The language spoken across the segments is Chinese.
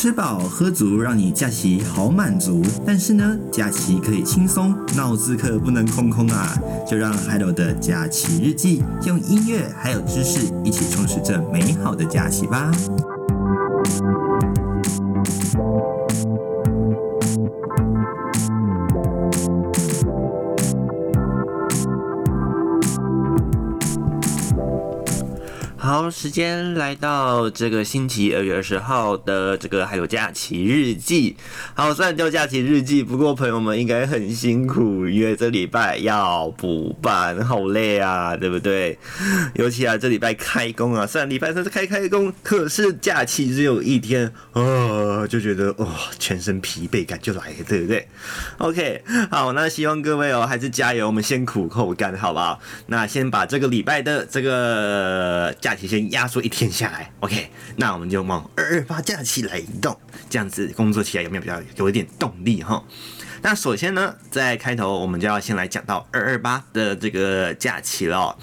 吃饱喝足，让你假期好满足。但是呢，假期可以轻松，脑子可不能空空啊！就让 Hello 的假期日记用音乐还有知识一起充实这美好的假期吧。时间来到这个星期二月二十号的这个还有假期日记。好，虽然叫假期日记，不过朋友们应该很辛苦，因为这礼拜要补班，好累啊，对不对？尤其啊，这礼拜开工啊，虽然礼拜三是开开工，可是假期只有一天，哦，就觉得哦，全身疲惫感就来了，对不对？OK，好，那希望各位哦，还是加油，我们先苦后甘，好不好？那先把这个礼拜的这个假期。先压缩一天下来，OK，那我们就往二二八假期来移动，这样子工作起来有没有比较有一点动力哈？那首先呢，在开头我们就要先来讲到二二八的这个假期了。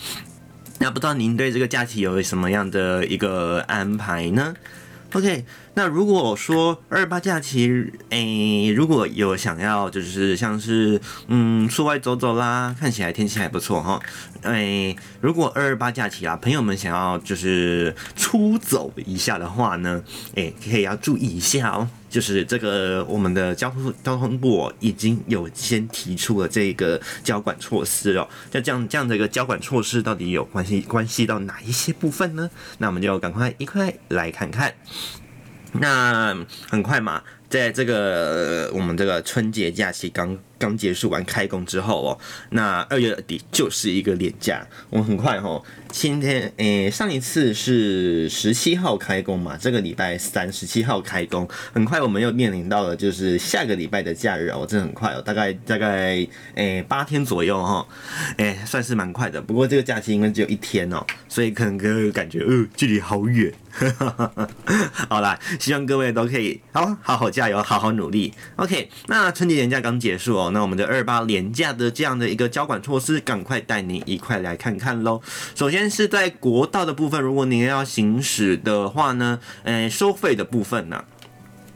那不知道您对这个假期有什么样的一个安排呢？OK。那如果说二二八假期，诶、如果有想要就是像是嗯出外走走啦，看起来天气还不错哈，诶、欸，如果二二八假期啊，朋友们想要就是出走一下的话呢，诶、可以要注意一下哦，就是这个我们的交通交通部已经有先提出了这个交管措施哦，那这样这样的一个交管措施到底有关系关系到哪一些部分呢？那我们就赶快一块来看看。那很快嘛，在这个我们这个春节假期刚刚结束完开工之后哦，那二月底就是一个连假，我们很快哦。今天诶、上一次是十七号开工嘛，这个礼拜三十七号开工，很快我们又面临到了就是下个礼拜的假日哦，这很快哦，大概大概诶八、天左右哈，诶、算是蛮快的。不过这个假期应该只有一天哦，所以可能各位感觉呃距离好远。好啦，希望各位都可以好好好加油，好好努力。OK，那春节连假刚结束哦，那我们的二八廉价的这样的一个交管措施，赶快带您一块来看看喽。首先。是在国道的部分，如果您要行驶的话呢，呃，收费的部分呢，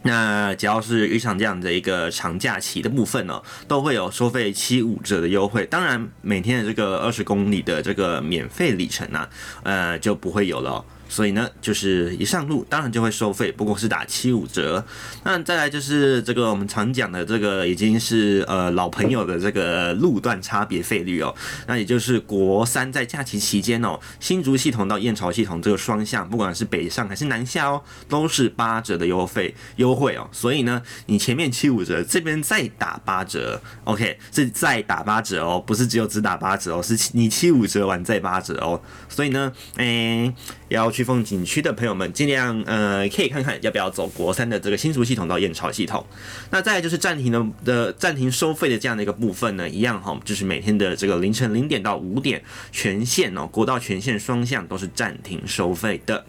那只要是遇上这样的一个长假期的部分呢，都会有收费七五折的优惠。当然，每天的这个二十公里的这个免费里程呢，呃，就不会有了。所以呢，就是一上路当然就会收费，不过是打七五折。那再来就是这个我们常讲的这个已经是呃老朋友的这个路段差别费率哦。那也就是国三在假期期间哦，新竹系统到燕巢系统这个双向，不管是北上还是南下哦，都是八折的优惠优惠哦。所以呢，你前面七五折，这边再打八折，OK，是再打八折哦，不是只有只打八折哦，是你七五折完再八折哦。所以呢，诶、要风景区的朋友们，尽量呃可以看看要不要走国三的这个新竹系统到燕巢系统。那再来就是暂停的的暂停收费的这样的一个部分呢，一样哈，就是每天的这个凌晨零点到五点，全线哦，国道全线双向都是暂停收费的。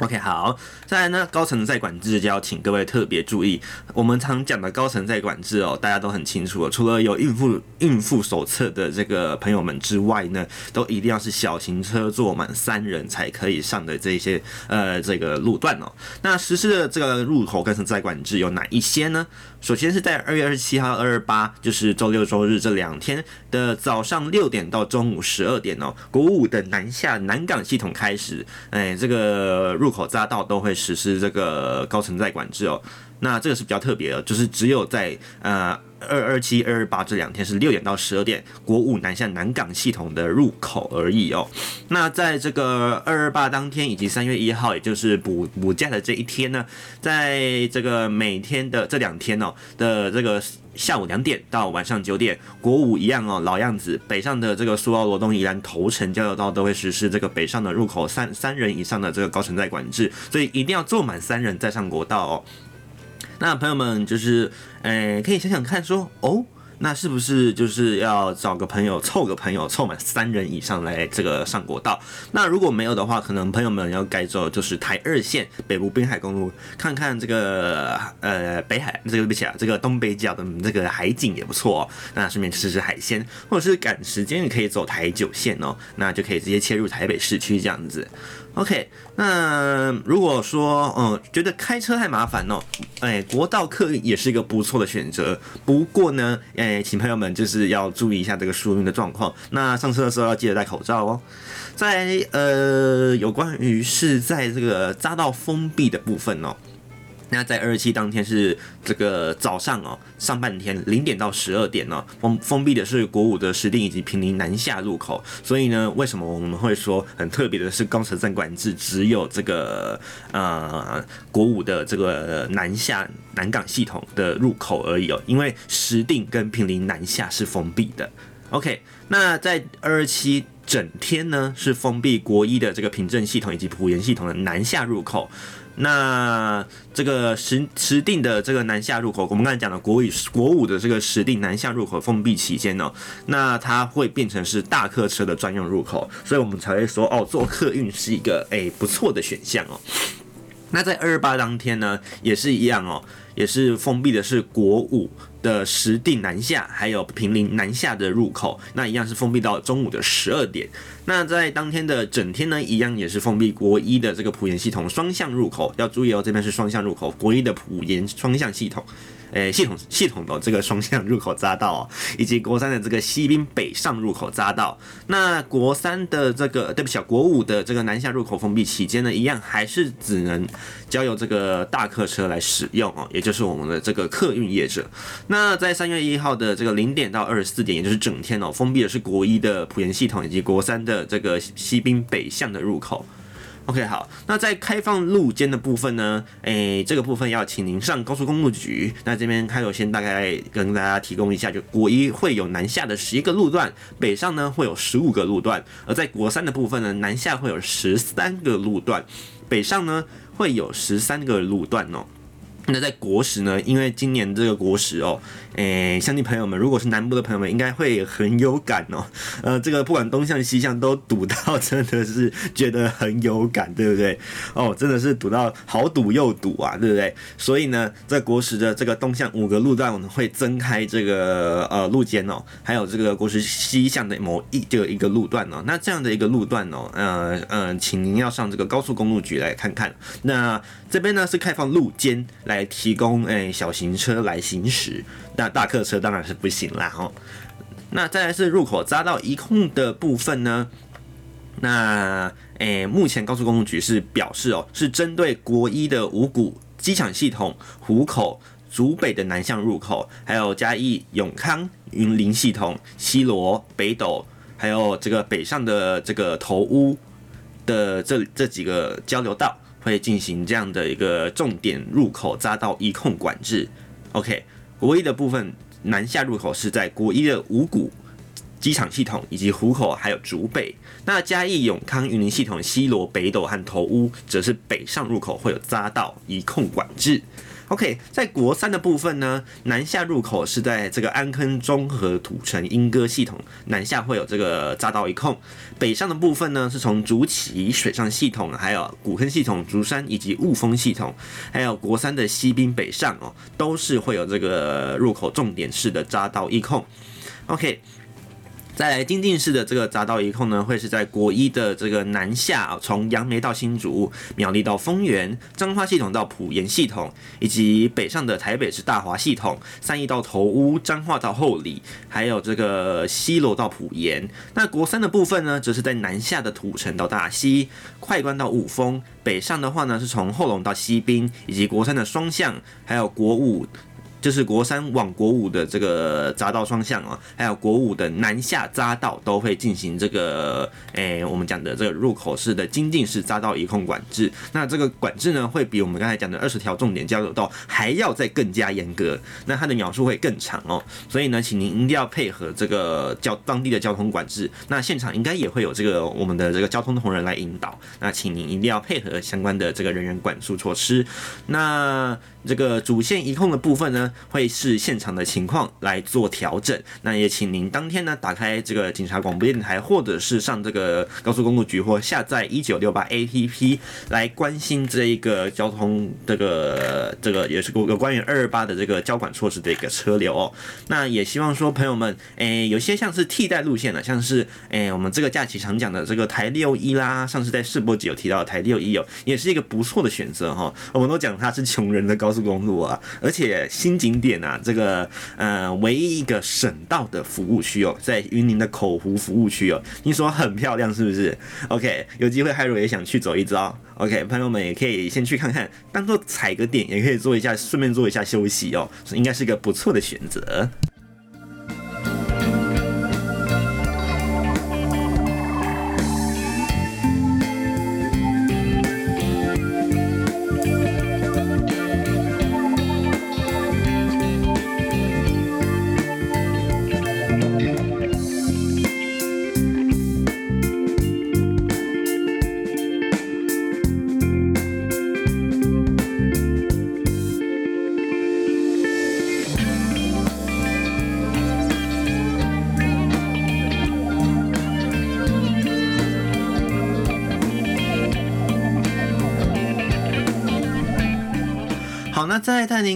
OK，好，再来呢，高层在管制就要请各位特别注意。我们常讲的高层在管制哦，大家都很清楚了。除了有孕妇孕妇手册的这个朋友们之外呢，都一定要是小型车坐满三人才可以上的这些呃这个路段哦。那实施的这个入口高层在管制有哪一些呢？首先是在二月二十七号、二二八，就是周六周日这两天的早上六点到中午十二点哦，国五的南下南港系统开始，哎，这个。入口匝道都会实施这个高承载管制哦，那这个是比较特别的，就是只有在呃二二七、二二八这两天是六点到十二点，国五南下南港系统的入口而已哦。那在这个二二八当天以及三月一号，也就是补补假的这一天呢，在这个每天的这两天哦的这个。下午两点到晚上九点，国五一样哦，老样子。北上的这个苏澳罗东宜兰头城交流道都会实施这个北上的入口三三人以上的这个高承载管制，所以一定要坐满三人再上国道哦。那朋友们就是，诶、可以想想看说，哦，那是不是就是要找个朋友凑个朋友凑满三人以上来这个上国道？那如果没有的话，可能朋友们要改走就是台二线北部滨海公路，看看这个呃北海这个对不起啊，这个东北角的这个海景也不错哦。那顺便吃吃海鲜，或者是赶时间，也可以走台九线哦，那就可以直接切入台北市区这样子。OK，那如果说嗯觉得开车太麻烦哦，哎，国道客运也是一个不错的选择。不过呢，哎，请朋友们就是要注意一下这个疏运的状况。那上车的时候要记得戴口罩哦。在呃有关于是在这个匝道封闭的部分哦。那在二十七当天是这个早上哦，上半天零点到十二点呢，封封闭的是国五的石碇以及平林南下入口。所以呢，为什么我们会说很特别的是公车站管制只有这个呃国五的这个南下南港系统的入口而已哦？因为石碇跟平林南下是封闭的。OK，那在二十七整天呢是封闭国一的这个平镇系统以及埔盐系统的南下入口。那这个石石碇的这个南下入口，我们刚才讲的国五国五的这个石碇南下入口封闭期间呢，那它会变成是大客车的专用入口，所以我们才会说哦，做客运是一个诶不错的选项哦。那在二二八当天呢，也是一样哦，也是封闭的是国五的实地南下，还有平陵南下的入口，那一样是封闭到中午的十二点。那在当天的整天呢，一样也是封闭国一的这个普盐系统双向入口，要注意哦，这边是双向入口，国一的普盐双向系统。诶，系统系统的这个双向入口匝道哦，以及国三的这个西滨北上入口匝道。那国三的这个对不起，国五的这个南下入口封闭期间呢，一样还是只能交由这个大客车来使用哦，也就是我们的这个客运业者。那在三月一号的这个零点到二十四点，也就是整天哦，封闭的是国一的埔盐系统以及国三的这个西滨北向的入口。OK，好，那在开放路肩的部分呢，诶、这个部分要请您上高速公路局。那这边开头先大概跟大家提供一下，就国一会有南下的十一个路段，北上呢会有十五个路段，而在国三的部分呢，南下会有十三个路段，北上呢会有十三个路段哦。那在国十呢，因为今年这个国十哦。诶、相信朋友们，如果是南部的朋友们，应该会很有感哦。呃，这个不管东向西向都堵到，真的是觉得很有感，对不对？哦，真的是堵到好堵又堵啊，对不对？所以呢，在国十的这个东向五个路段，我们会增开这个呃路肩哦，还有这个国十西向的某一这个一个路段哦。那这样的一个路段哦，呃呃，请您要上这个高速公路局来看看。那这边呢是开放路肩来来提供诶、小型车来行驶。那大客车当然是不行啦吼。那再来是入口匝道一控的部分呢？那诶、目前高速公路局是表示哦，是针对国一的五股机场系统、湖口、竹北的南向入口，还有嘉义永康云林系统、西螺、北斗，还有这个北上的这个头屋的这这几个交流道，会进行这样的一个重点入口匝道一控管制。OK。国一的部分南下入口是在国一的五股机场系统以及湖口，还有竹北。那嘉义永康云林系统西螺北斗和头屋则是北上入口会有匝道一控管制。OK，在国三的部分呢，南下入口是在这个安坑综合土城莺歌系统南下会有这个匝道一控。北上的部分呢，是从竹崎水上系统，还有古坑系统、竹山以及雾峰系统，还有国三的西滨北上哦，都是会有这个入口重点式的匝道一控。OK。再来精进式的这个匝道一控呢，会是在国一的这个南下啊，从杨梅到新竹、苗栗到丰原、彰化系统到埔盐系统，以及北上的台北市大华系统、三义到头屋、彰化到后里，还有这个西螺到埔盐。那国三的部分呢，则是在南下的土城到大溪、快关到五峰，北上的话呢，是从后龙到西滨，以及国三的双向，还有国五。就是国三往国五的这个匝道双向啊，还有国五的南下匝道都会进行这个，诶、我们讲的这个入口式的精进式匝道一控管制。那这个管制呢，会比我们刚才讲的二十条重点交流道还要再更加严格。那它的秒数会更长哦。所以呢，请您一定要配合这个交当地的交通管制。那现场应该也会有这个我们的这个交通同仁来引导。那请您一定要配合相关的这个人员管束措施。那。这个主线一控的部分呢，会视现场的情况来做调整。那也请您当天呢打开这个警察广播电台，或者是上这个高速公路局或下载一九六八 APP 来关心这一个交通这个这个也是有关于二二八的这个交管措施的一个车流哦。那也希望说朋友们，诶，有些像是替代路线的，像是诶我们这个假期常讲的这个台六一啦，上次在试播集有提到台六一哦，也是一个不错的选择哈。我们都讲它是穷人的高速公路啊，而且新景点啊，这个呃唯一一个省道的服务区哦，在云林的口湖服务区哦，听说很漂亮是不是？OK，有机会海瑞也想去走一遭。OK，朋友们也可以先去看看，当做踩个点，也可以做一下，顺便做一下休息哦，应该是一个不错的选择。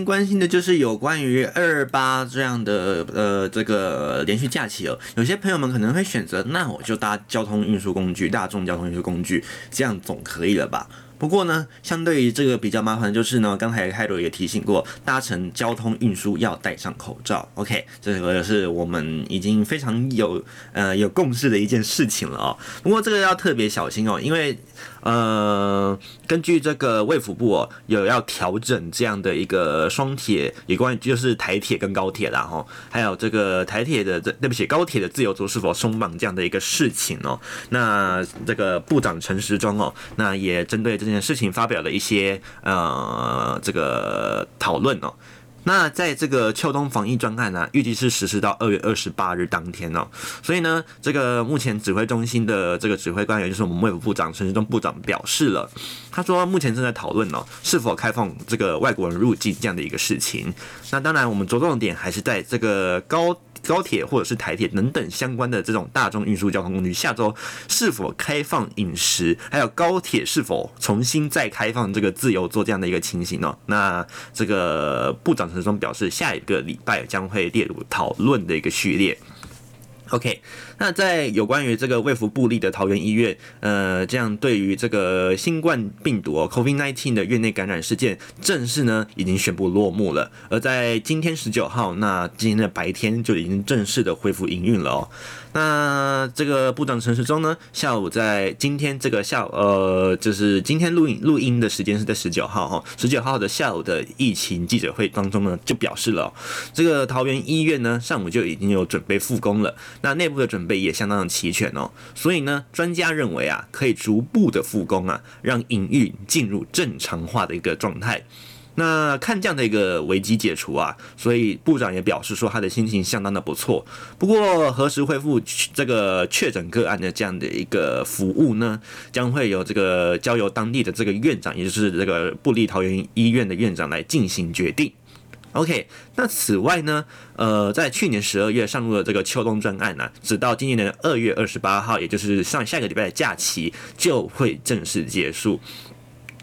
关心的就是有关于二八这样的呃这个连续假期哦，有些朋友们可能会选择，那我就搭交通运输工具，大众交通运输工具，这样总可以了吧？不过呢，相对于这个比较麻烦的就是呢，刚才海螺也提醒过，搭乘交通运输要戴上口罩。OK，这个是我们已经非常有呃有共识的一件事情了哦。不过这个要特别小心哦，因为。呃，根据这个卫福部哦，有要调整这样的一个双铁，有关就是台铁跟高铁啦哈，还有这个台铁的这对不起高铁的自由座是否松绑这样的一个事情哦。那这个部长陈时中哦，那也针对这件事情发表了一些呃这个讨论哦。那在这个秋冬防疫专案呢、预计是实施到二月二十八日当天哦。所以呢，这个目前指挥中心的这个指挥官员就是我们卫福部长陈时中部长表示了，他说目前正在讨论哦，是否开放这个外国人入境这样的一个事情。那当然，我们着重点还是在这个高。高铁或者是台铁等等相关的这种大众运输交通工具，下周是否开放饮食，还有高铁是否重新再开放这个自由做这样的一个情形呢？那这个部长陈松表示，下一个礼拜将会列入讨论的一个序列。OK，那在有关于这个卫福部立的桃园医院，呃，这样对于这个新冠病毒哦，COVID-19 的院内感染事件，正式呢已经宣布落幕了。而在今天十九号，那今天的白天就已经正式的恢复营运了哦。那这个部长陈时中呢，下午在今天这个下午，呃，就是今天录影录音的时间是在十九号哈，十九号的下午的疫情记者会当中呢，就表示了、这个桃园医院呢上午就已经有准备复工了，那内部的准备也相当的齐全哦，所以呢，专家认为啊，可以逐步的复工啊，让营运进入正常化的一个状态。那看这样的一个危机解除啊，所以部长也表示说他的心情相当的不错。不过何时恢复这个确诊个案的这样的一个服务呢？将会由这个交由当地的这个院长，也就是这个布立桃园医院的院长来进行决定。OK，那此外呢，呃，在去年十二月上路的这个秋冬专案呢、直到今年的二月二十八号，也就是上下个礼拜的假期就会正式结束。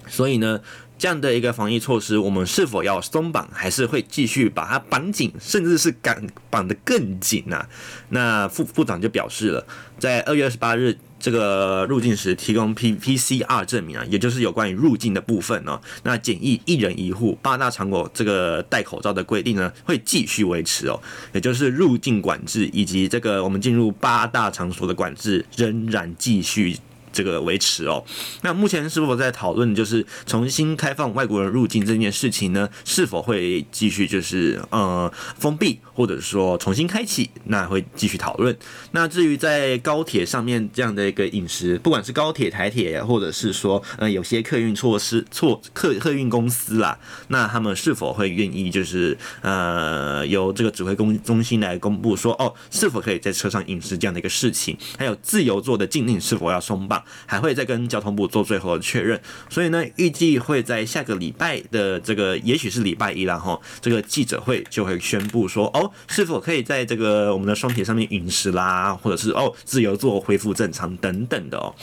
所以呢。这样的一个防疫措施，我们是否要松绑，还是会继续把它绑紧，甚至是绑绑得更紧呢、啊？那副部长就表示了，在二月二十八日这个入境时提供 P P C R 证明啊，也就是有关于入境的部分呢、哦。那检疫一人一户，八大场所这个戴口罩的规定呢，会继续维持哦。也就是入境管制以及这个我们进入八大场所的管制仍然继续。这个维持哦，那目前是否在讨论就是重新开放外国人入境这件事情呢？是否会继续就是呃封闭，或者说重新开启？那会继续讨论。那至于在高铁上面这样的一个饮食，不管是高铁、台铁，或者是说呃有些客运措施、措客客运公司啦，那他们是否会愿意就是呃由这个指挥公中心来公布说哦，是否可以在车上饮食这样的一个事情？还有自由座的禁令是否要松绑？还会再跟交通部做最后的确认。所以呢，预计会在下个礼拜的这个，也许是礼拜一，然后这个记者会就会宣布说，哦，是否可以在这个我们的双铁上面饮食啦，或者是哦自由做恢复正常等等的哦。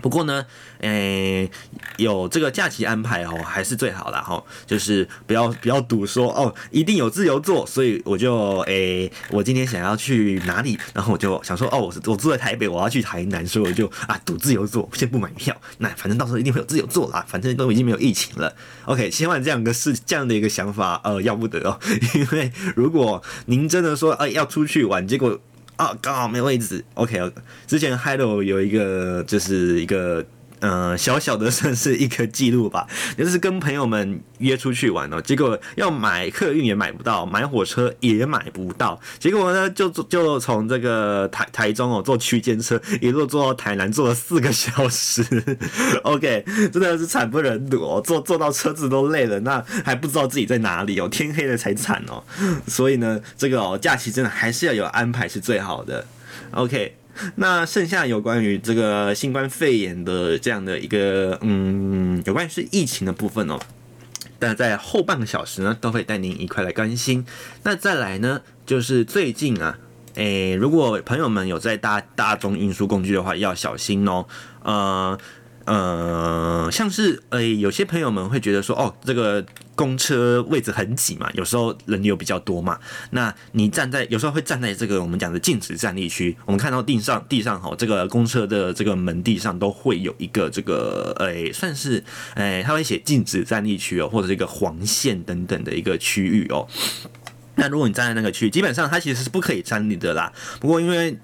不过呢，诶、有这个假期安排哦，还是最好啦哈。就是不要不要赌说哦，一定有自由座，所以我就诶、我今天想要去哪里，然后我就想说哦，我我住在台北，我要去台南，所以我就啊赌自由座，先不买票。那反正到时候一定会有自由座啦，反正都已经没有疫情了。OK，千万这样的事，这样的一个想法呃要不得哦，因为如果您真的说哎、要出去玩，结果。啊，刚好没位置。OK，之前 Hello 有一个，就是一个。嗯、小小的算是一个记录吧，就是跟朋友们约出去玩哦，结果要买客运也买不到，买火车也买不到，结果呢就就从这个台台中哦坐区间车一路坐到台南，坐了四个小时，OK，真的是惨不忍睹哦，坐坐到车子都累了，那还不知道自己在哪里哦，天黑了才惨哦，所以呢，这个哦假期真的还是要有安排是最好的，OK。那剩下有关于这个新冠肺炎的这样的一个嗯，有关于是疫情的部分哦，但在后半个小时呢，都会带您一块来更新。那再来呢，就是最近啊，诶、如果朋友们有在搭大众运输工具的话，要小心哦，呃。呃，像是诶、有些朋友们会觉得说，哦，这个公车位置很挤嘛，有时候人流比较多嘛。那你站在有时候会站在这个我们讲的禁止站立区，我们看到地上地上哈，这个公车的这个门地上都会有一个这个诶、算是诶、欸，他会写禁止站立区哦，或者这个黄线等等的一个区域哦。那如果你站在那个区域，基本上它其实是不可以站立的啦。不过因为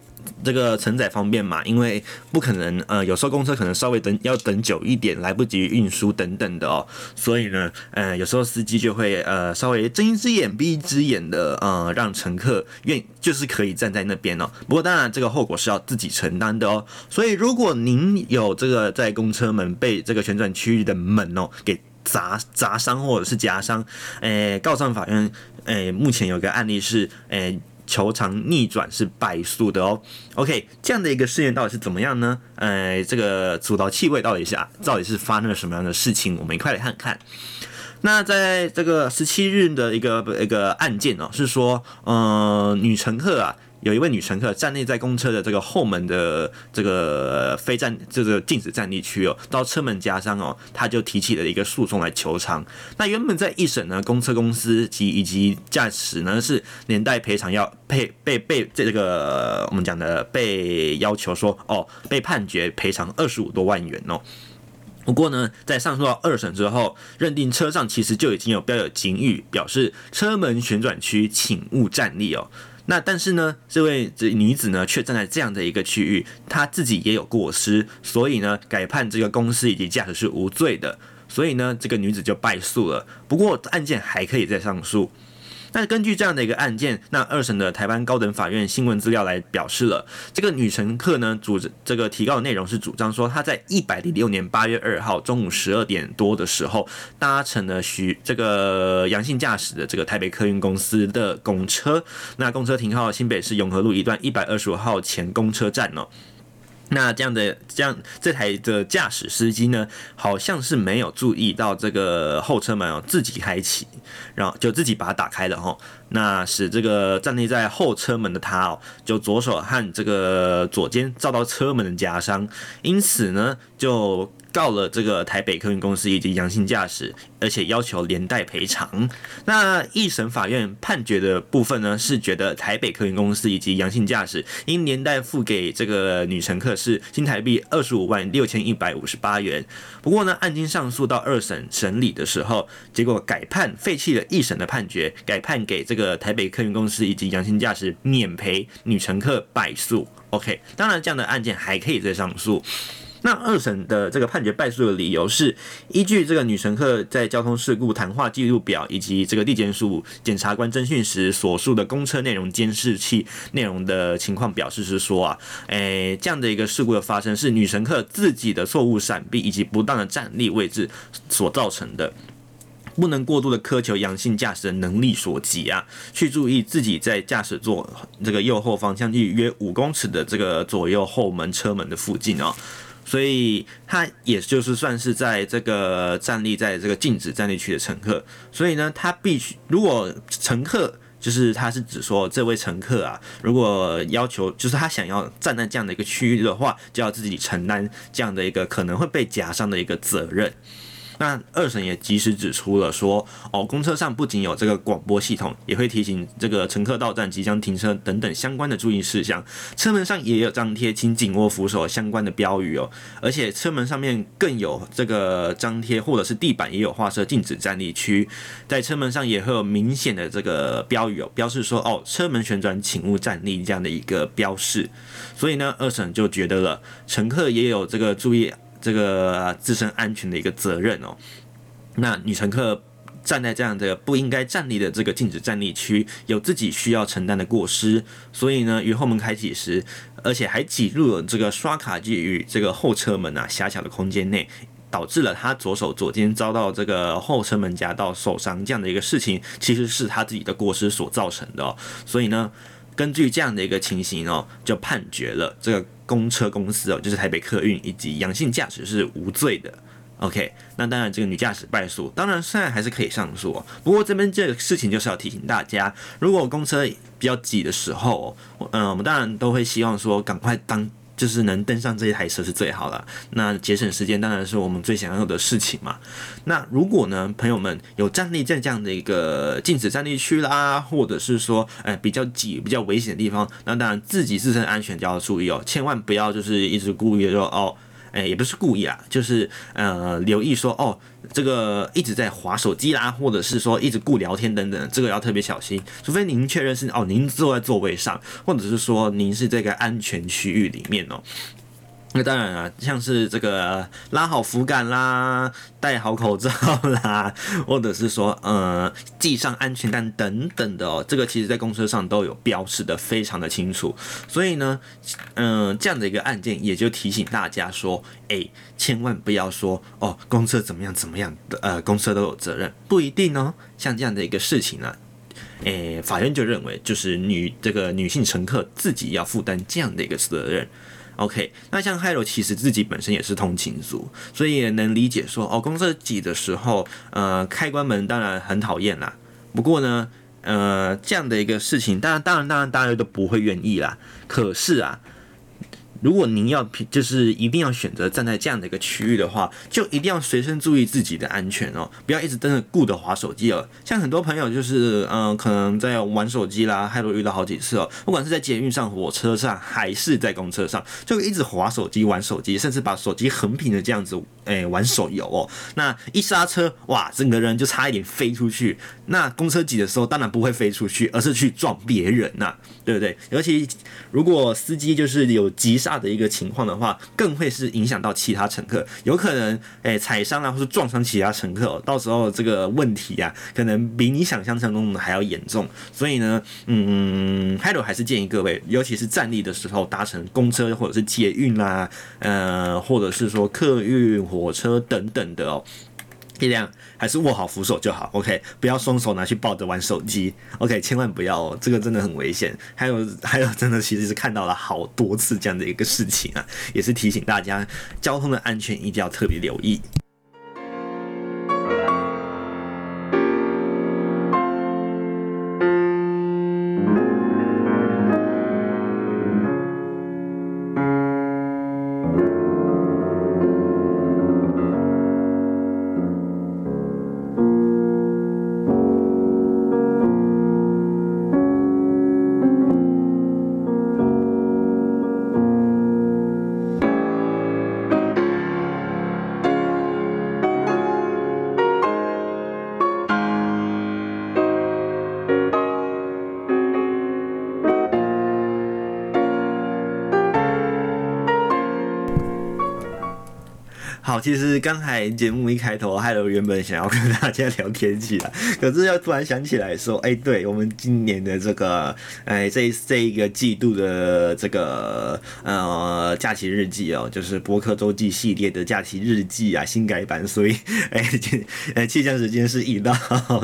这个承载方便嘛，因为不可能，呃，有时候公车可能稍微等要等久一点，来不及运输等等的哦，所以呢，呃，有时候司机就会呃稍微睁一只眼闭一只眼的，呃，让乘客愿就是可以站在那边哦。不过当然这个后果是要自己承担的哦。所以如果您有这个在公车门被这个旋转区域的门哦给砸砸伤或者是夹伤，诶，告上法院，诶，目前有个案例是，诶。球场逆转是败诉的哦。OK，这样的一个事件到底是怎么样呢？呃，这个主导气味到底是啊，到底是发生了什么样的事情？我们一块来看看。那在这个十七日的一个一个案件哦，是说，嗯，女乘客啊。有一位女乘客站立在公车的这个后门的这个非站这个禁止站立区哦，到车门夹伤哦，他就提起了一个诉讼来求偿。那原本在一审呢，公车公司及以及驾驶呢是连带赔偿要赔被被这个我们讲的被要求说哦，被判决赔偿二十五多万元哦。不过呢，在上诉到二审之后，认定车上其实就已经有标有警语，表示车门旋转区请勿站立哦。那但是呢，这位这女子呢，却站在这样的一个区域，她自己也有过失，所以呢，改判这个公司以及驾驶是无罪的，所以呢，这个女子就败诉了。不过案件还可以再上诉。那根据这样的一个案件，那二审的台湾高等法院新闻资料来表示了，这个女乘客呢，主这个提告的内容是主张说，她在一百零六年八月二号中午十二点多的时候，搭乘了徐这个杨姓驾驶的这个台北客运公司的公车，那公车停靠新北市永和路一段一百二十五号前公车站哦。那这样的这样这台的驾驶司机呢，好像是没有注意到这个后车门哦，自己开启，然后就自己把它打开了哈。那使这个站立在后车门的他哦，就左手和这个左肩遭到车门的夹伤，因此呢就。告了这个台北客运公司以及阳性驾驶，而且要求连带赔偿。那一审法院判决的部分呢，是觉得台北客运公司以及阳性驾驶应连带付给这个女乘客是新台币二十五万六千一百五十八元。不过呢，案件上诉到二审审理的时候，结果改判废弃了一审的判决，改判给这个台北客运公司以及阳性驾驶免赔，女乘客败诉。OK，当然这样的案件还可以再上诉。那二审的这个判决败诉的理由是，依据这个女乘客在交通事故谈话记录表以及这个地检署检察官侦讯时所述的公车内容监视器内容的情况表示是说啊，诶，这样的一个事故的发生是女乘客自己的错误闪避以及不当的站立位置所造成的，不能过度的苛求杨姓驾驶的能力所及啊，去注意自己在驾驶座这个右后方将近约五公尺的这个左右后门车门的附近哦。所以他也就是算是在这个站立在这个禁止站立区的乘客，所以呢，他必须如果乘客就是他是指说这位乘客啊，如果要求就是他想要站在这样的一个区域的话，就要自己承担这样的一个可能会被夹伤的一个责任。那二审也及时指出了说，哦，公车上不仅有这个广播系统，也会提醒这个乘客到站即将停车等等相关的注意事项。车门上也有张贴“请紧握扶手”相关的标语哦，而且车门上面更有这个张贴，或者是地板也有画设禁止站立区，在车门上也会有明显的这个标语哦，标示说哦，车门旋转，请勿站立这样的一个标示。所以呢，二审就觉得了，乘客也有这个注意。这个自身安全的一个责任哦，那女乘客站在这样的不应该站立的这个禁止站立区，有自己需要承担的过失，所以呢，于后门开启时，而且还挤入了这个刷卡机与这个后车门啊狭小的空间内，导致了他左手左肩遭到这个后车门夹到受伤这样的一个事情，其实是他自己的过失所造成的哦，所以呢。根据这样的一个情形哦，就判决了这个公车公司哦，就是台北客运以及阳性驾驶是无罪的。OK，那当然这个女驾驶败诉，当然虽然还是可以上诉，不过这边这个事情就是要提醒大家，如果公车比较挤的时候，嗯，我们当然都会希望说赶快当。就是能登上这一台车是最好的，那节省时间当然是我们最想要的事情嘛。那如果呢，朋友们有站立在这样的一个禁止站立区啦，或者是说，哎，比较挤、比较危险的地方，那当然自己自身安全就要注意哦，千万不要就是一直故意说哦。哎、也不是故意啊，就是呃，留意说哦，这个一直在划手机啦，或者是说一直顾聊天等等，这个要特别小心。除非您确认是哦，您坐在座位上，或者是说您是这个安全区域里面哦。那当然啊，像是这个拉好扶杆啦，戴好口罩啦，或者是说呃系上安全带等等的哦，这个其实在公车上都有标示的非常的清楚。所以呢，嗯、这样的一个案件也就提醒大家说，哎、千万不要说哦，公车怎么样怎么样的，呃，公车都有责任，不一定哦。像这样的一个事情呢、啊，哎、法院就认为就是女这个女性乘客自己要负担这样的一个责任。OK，那像 Hiro 其实自己本身也是通勤族，所以也能理解说哦，公车挤的时候，呃，开关门当然很讨厌啦。不过呢，呃，这样的一个事情，当然，当然，当然，大家都不会愿意啦。可是啊。如果您要就是一定要选择站在这样的一个区域的话，就一定要随身注意自己的安全哦，不要一直瞪着顾着滑手机哦。像很多朋友就是嗯、可能在玩手机啦，还有遇到好几次哦，不管是在捷运上、火车上，还是在公车上，就一直滑手机、玩手机，甚至把手机横屏的这样子诶、玩手游哦。那一刹车，哇，整个人就差一点飞出去。那公车挤的时候，当然不会飞出去，而是去撞别人呐、对不对？尤其如果司机就是有急刹。的一个情况的话，更会是影响到其他乘客，有可能诶踩伤啊，或是撞伤其他乘客。到时候这个问题啊，可能比你想象中的还要严重。所以呢，嗯，Hiro 还是建议各位，尤其是站立的时候搭乘公车或者是捷运啦，呃，或者是说客运、火车等等的哦。力量还是握好扶手就好，OK，不要双手拿去抱着玩手机，OK，千万不要哦，这个真的很危险。还有还有，真的其实是看到了好多次这样的一个事情啊，也是提醒大家交通的安全一定要特别留意。其实刚才节目一开头，Hiro 原本想要跟大家聊天气了，可是又突然想起来说，哎、对我们今年的这个，哎，这这一个季度的这个呃假期日记哦，就是博客周记系列的假期日记啊，新改版，所以哎，哎，气象时间是移到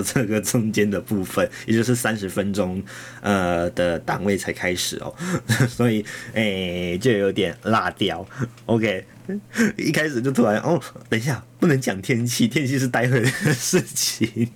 这个中间的部分，也就是三十分钟呃的档位才开始哦，所以哎，就有点落掉，OK。一开始就突然哦，等一下不能讲天气，天气是待会的事情。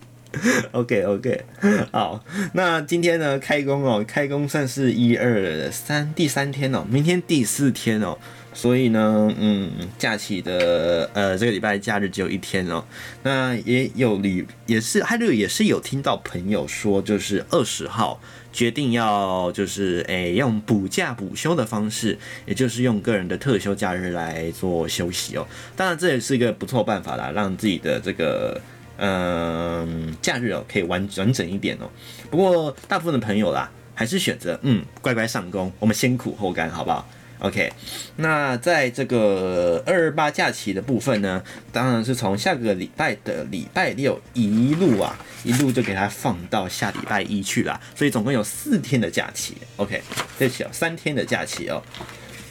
OK OK，好，那今天呢开工哦，开工算是一二三第三天哦，明天第四天哦。所以呢，嗯，假期的呃，这个礼拜假日只有一天哦。那也有旅，也是还有也是有听到朋友说，就是二十号决定要就是诶、用补假补休的方式，也就是用个人的特休假日来做休息哦。当然这也是一个不错办法啦，让自己的这个嗯、假日哦可以完完整一点哦。不过大部分的朋友啦，还是选择嗯乖乖上工，我们先苦后甘，好不好？OK，那在这个二二八假期的部分呢，当然是从下个礼拜的礼拜六一路啊，一路就给它放到下礼拜一去了，所以总共有四天的假期。OK，对不起哦，三天的假期哦，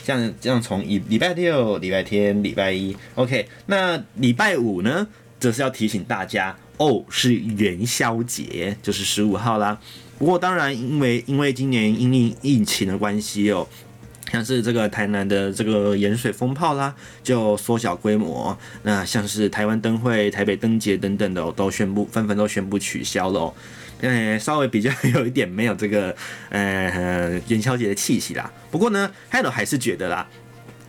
这样这样从一礼拜六、礼拜天、礼拜一，OK，那礼拜五呢，则是要提醒大家哦，是元宵节，就是十五号啦。不过当然，因为因为今年因应疫情的关系哦。像是这个台南的这个盐水风炮啦，就缩小规模。那像是台湾灯会、台北灯节等等的，都宣布纷纷都宣布取消了哦。嗯，稍微比较有一点没有这个呃元宵节的气息啦。不过呢，还有还是觉得啦。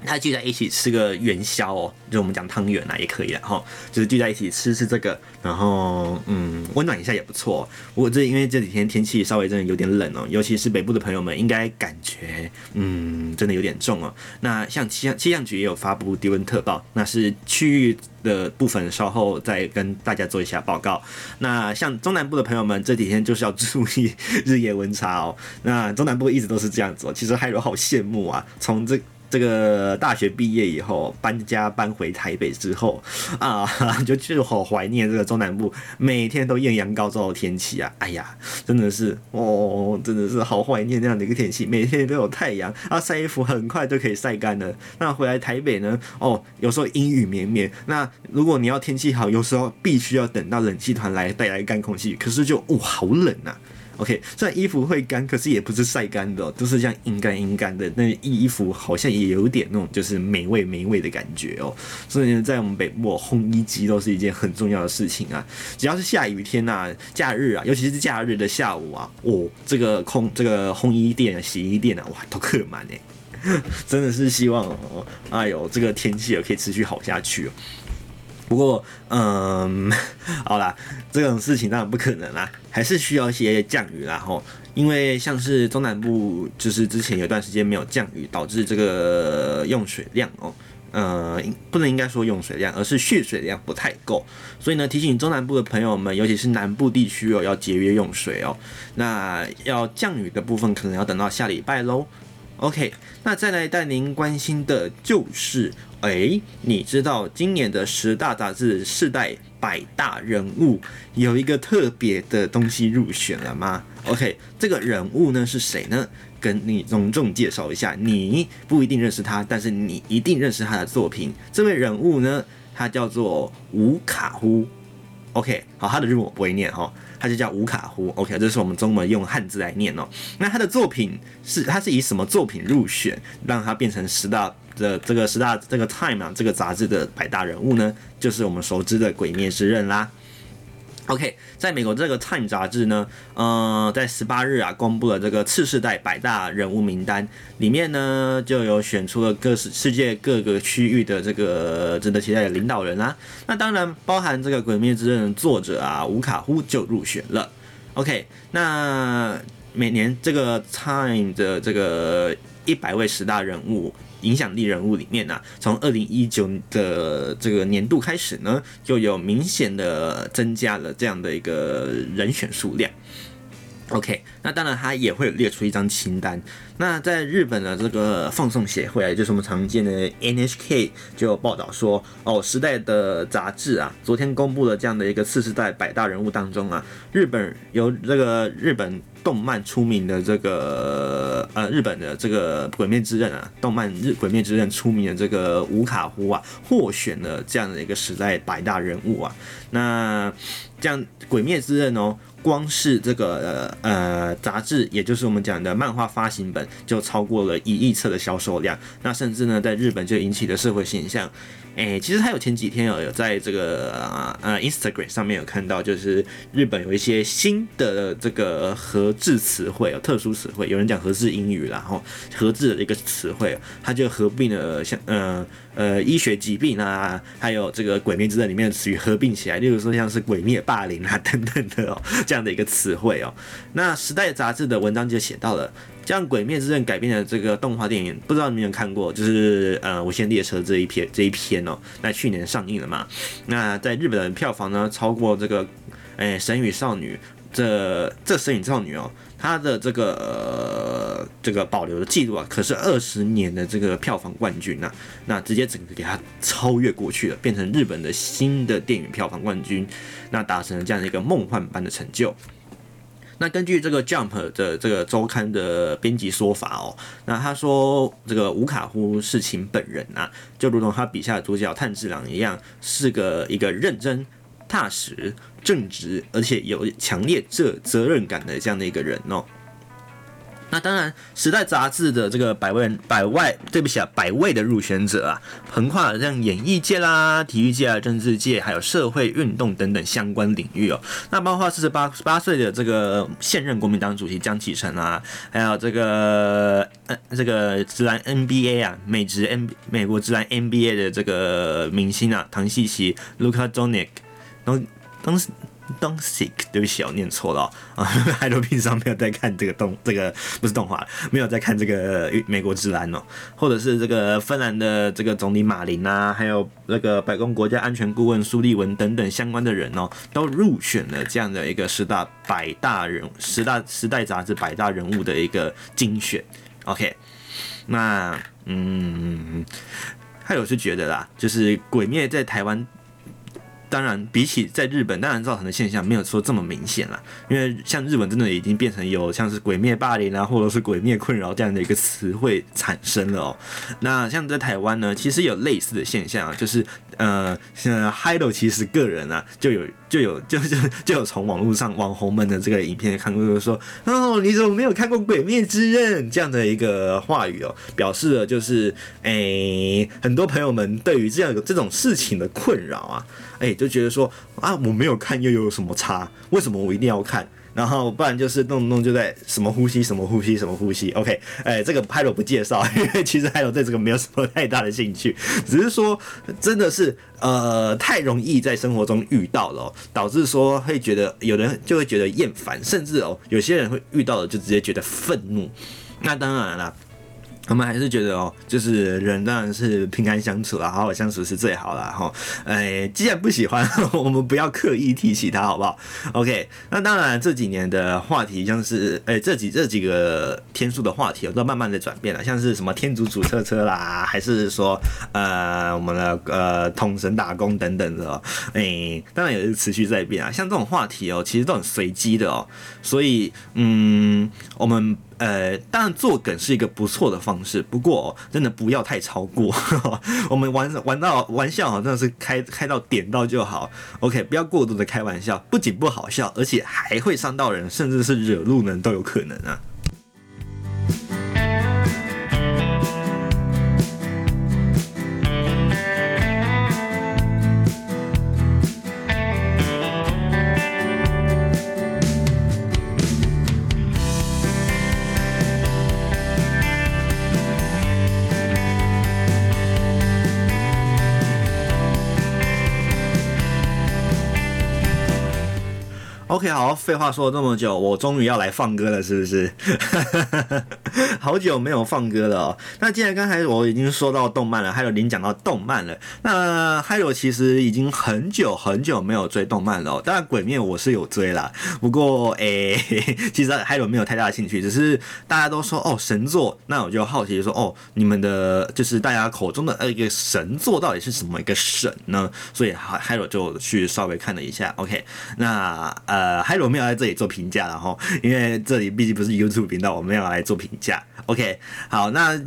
他聚在一起吃个元宵哦，就我们讲汤圆啊也可以了哈，就是聚在一起吃吃这个，然后嗯温暖一下也不错。不过这因为这几天天气稍微真的有点冷哦，尤其是北部的朋友们应该感觉嗯真的有点重哦。那像气象气象局也有发布低温特报，那是区域的部分，稍后再跟大家做一下报告。那像中南部的朋友们这几天就是要注意日夜温差哦。那中南部一直都是这样子哦，其实还有好羡慕啊，从这。这个大学毕业以后搬家搬回台北之后啊，就就好怀念这个中南部每天都艳阳高照的天气啊！哎呀，真的是哦，真的是好怀念这样的一个天气，每天都有太阳啊，晒衣服很快就可以晒干了。那回来台北呢？哦，有时候阴雨绵绵。那如果你要天气好，有时候必须要等到冷气团来带来干空气，可是就哦，好冷啊！OK，虽然衣服会干，可是也不是晒干的，都是这样阴干阴干的。那衣服好像也有点那种就是霉味霉味的感觉哦。所以呢，在我们北部烘衣机都是一件很重要的事情啊。只要是下雨天呐、假日啊，尤其是假日的下午啊，哦，这个空这个烘衣店啊、洗衣店啊，哇，都客满哎，真的是希望，哎呦，这个天气也可以持续好下去哦。不过，嗯，好啦，这种事情当然不可能啦，还是需要一些降雨啦吼。因为像是中南部，就是之前有段时间没有降雨，导致这个用水量哦，呃，不能应该说用水量，而是蓄水量不太够。所以呢，提醒中南部的朋友们，尤其是南部地区哦，要节约用水哦。那要降雨的部分，可能要等到下礼拜喽。OK，那再来带您关心的就是。哎、你知道今年的十大杂志世代百大人物有一个特别的东西入选了吗？OK，这个人物呢是谁呢？跟你隆重介绍一下，你不一定认识他，但是你一定认识他的作品。这位人物呢，他叫做吴卡夫。OK，好，他的日文我不会念哈，他就叫吴卡呼。OK，这是我们中文用汉字来念哦。那他的作品是，他是以什么作品入选，让他变成十大？的这个十大这个 Time 啊，这个杂志的百大人物呢，就是我们熟知的《鬼灭之刃》啦。OK，在美国这个 Time 杂志呢，呃，在十八日啊，公布了这个次世代百大人物名单，里面呢就有选出了各世世界各个区域的这个值得期待的领导人啦。那当然包含这个《鬼灭之刃》的作者啊，吴卡夫就入选了。OK，那每年这个 Time 的这个一百位十大人物。影响力人物里面呢、从二零一九的这个年度开始呢，就有明显的增加了这样的一个人选数量。OK，那当然他也会列出一张清单。那在日本的这个放送协会啊，就是我们常见的 NHK，就有报道说，哦，时代的杂志啊，昨天公布了这样的一个次世代百大人物当中啊，日本由这个日本动漫出名的这个呃日本的这个《鬼灭之刃》啊，动漫日《鬼灭之刃》出名的这个吴卡夫啊，获选了这样的一个时代百大人物啊。那这样《鬼灭之刃》哦，光是这个呃杂志，也就是我们讲的漫画发行本，就超过了一亿册的销售量。那甚至呢，在日本就引起了社会现象。哎、其实他有前几天有有在这个呃 Instagram 上面有看到，就是日本有一些新的这个合字词汇，有特殊词汇，有人讲合字英语啦，然后合字的一个词汇，它就合并了像呃呃医学疾病啊，还有这个鬼灭之刃里面的词语合并起来，例如说像是鬼灭霸凌啊等等的哦，这样的一个词汇哦。那时代杂志的文章就写到了。将《鬼灭之刃》改编的这个动画电影，不知道你有没有看过？就是呃，《无限列车》这一篇这一篇哦，那去年上映了嘛？那在日本的票房呢，超过这个诶、《神与少女》这这《神与少女》哦，它的这个、呃、这个保留的记录啊，可是二十年的这个票房冠军呐、啊，那直接整个给它超越过去了，变成日本的新的电影票房冠军，那达成了这样的一个梦幻般的成就。那根据这个 Jump 的这个周刊的编辑说法哦，那他说这个吴卡夫世情本人啊，就如同他笔下的主角炭治郎一样，是个一个认真、踏实、正直，而且有强烈责责任感的这样的一个人哦。那当然，《时代》杂志的这个百位百外，对不起啊，百位的入选者啊，横跨了像演艺界啦、体育界啊、政治界，还有社会运动等等相关领域哦。那包括四十八八岁的这个现任国民党主席江启臣啊，还有这个呃这个职篮 NBA 啊，美职 N 美国职篮 NBA 的这个明星啊，唐西奇、Luka Donic，然后当时。东西，对不起，我念错了啊！海螺平常没有在看这个动，这个不是动画，没有在看这个美国职篮哦，或者是这个芬兰的这个总理马林啊，还有那个白宫国家安全顾问苏利文等等相关的人哦，都入选了这样的一个十大百大人十大时代杂志百大人物的一个精选。OK，那嗯，还有是觉得啦，就是鬼灭在台湾。当然，比起在日本，当然造成的现象没有说这么明显了，因为像日本真的已经变成有像是“鬼灭霸凌”啊，或者是“鬼灭困扰”这样的一个词汇产生了哦。那像在台湾呢，其实有类似的现象啊，就是呃，像 Hiro 其实个人啊，就有就有就就就有从网络上网红们的这个影片看过，就是说哦，你怎么没有看过《鬼灭之刃》这样的一个话语哦，表示了就是诶、很多朋友们对于这样有这种事情的困扰啊。哎、就觉得说啊，我没有看又有什么差？为什么我一定要看？然后不然就是动不动就在什么呼吸什么呼吸什么呼吸。OK，哎、这个拍了不介绍，因为其实还有对这个没有什么太大的兴趣，只是说真的是呃太容易在生活中遇到了、导致说会觉得有人就会觉得厌烦，甚至哦、有些人会遇到了就直接觉得愤怒。那当然了。我们还是觉得哦，就是人当然是平安相处啦，好好相处是最好啦。哈。哎，既然不喜欢，我们不要刻意提起他，好不好？OK。那当然这几年的话题，像是哎这几这几个天数的话题，都慢慢的转变了，像是什么天竺主车车啦，还是说呃我们的呃统神打工等等的，哦哎，当然也是持续在变啊。像这种话题哦，其实都很随机的哦，所以嗯，我们。呃，当然做梗是一个不错的方式，不过，真的不要太超过。我们玩玩到玩笑好像是开开到点到就好。OK，不要过度的开玩笑，不仅不好笑，而且还会伤到人，甚至是惹怒人都有可能啊。OK，好，废话说了这么久，我终于要来放歌了，是不是？好久没有放歌了哦。那既然刚才我已经说到动漫了，还有您讲到动漫了，那还有其实已经很久很久没有追动漫了哦。当然，鬼灭我是有追啦，不过诶、其实还有没有太大的兴趣，只是大家都说哦神作，那我就好奇说哦，你们的就是大家口中的那个神作到底是什么一个神呢？所以还还有就去稍微看了一下。OK，那呃。呃还有没有在这里做评价，然后因为这里毕竟不是 YouTube 频道，我没有来做评价。OK，好，那。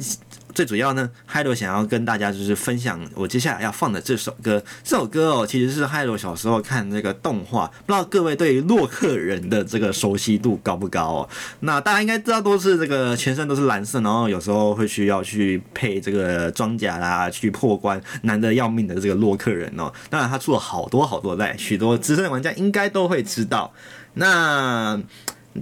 最主要呢，Hyro 想要跟大家就是分享我接下来要放的这首歌。这首歌哦，其实是 Hyro 小时候看那个动画，不知道各位对于洛克人的这个熟悉度高不高哦？那大家应该知道，都是这个全身都是蓝色，然后有时候会需要去配这个装甲啦，去破关，难得要命的这个洛克人哦。当然，他出了好多好多代，许多资深玩家应该都会知道。那。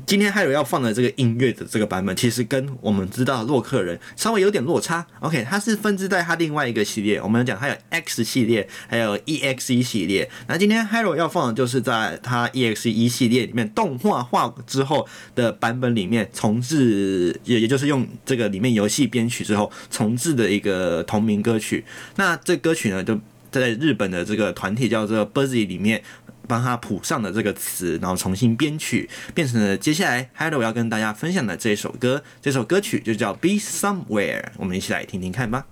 今天 Hyro 要放的这个音乐的这个版本，其实跟我们知道的洛克人稍微有点落差。OK，它是分支在它另外一个系列。我们讲它有 X 系列，还有 EXE 系列。那今天 Hyro 要放的就是在它 EXE 系列里面动画化之后的版本里面重制，也也就是用这个里面游戏编曲之后重制的一个同名歌曲。那这歌曲呢，就在日本的这个团体叫做 Buzzy 里面。帮他谱上的这个词，然后重新编曲，变成了接下来 Hello 要跟大家分享的这首歌。这首歌曲就叫《Be Somewhere》，我们一起来听听看吧。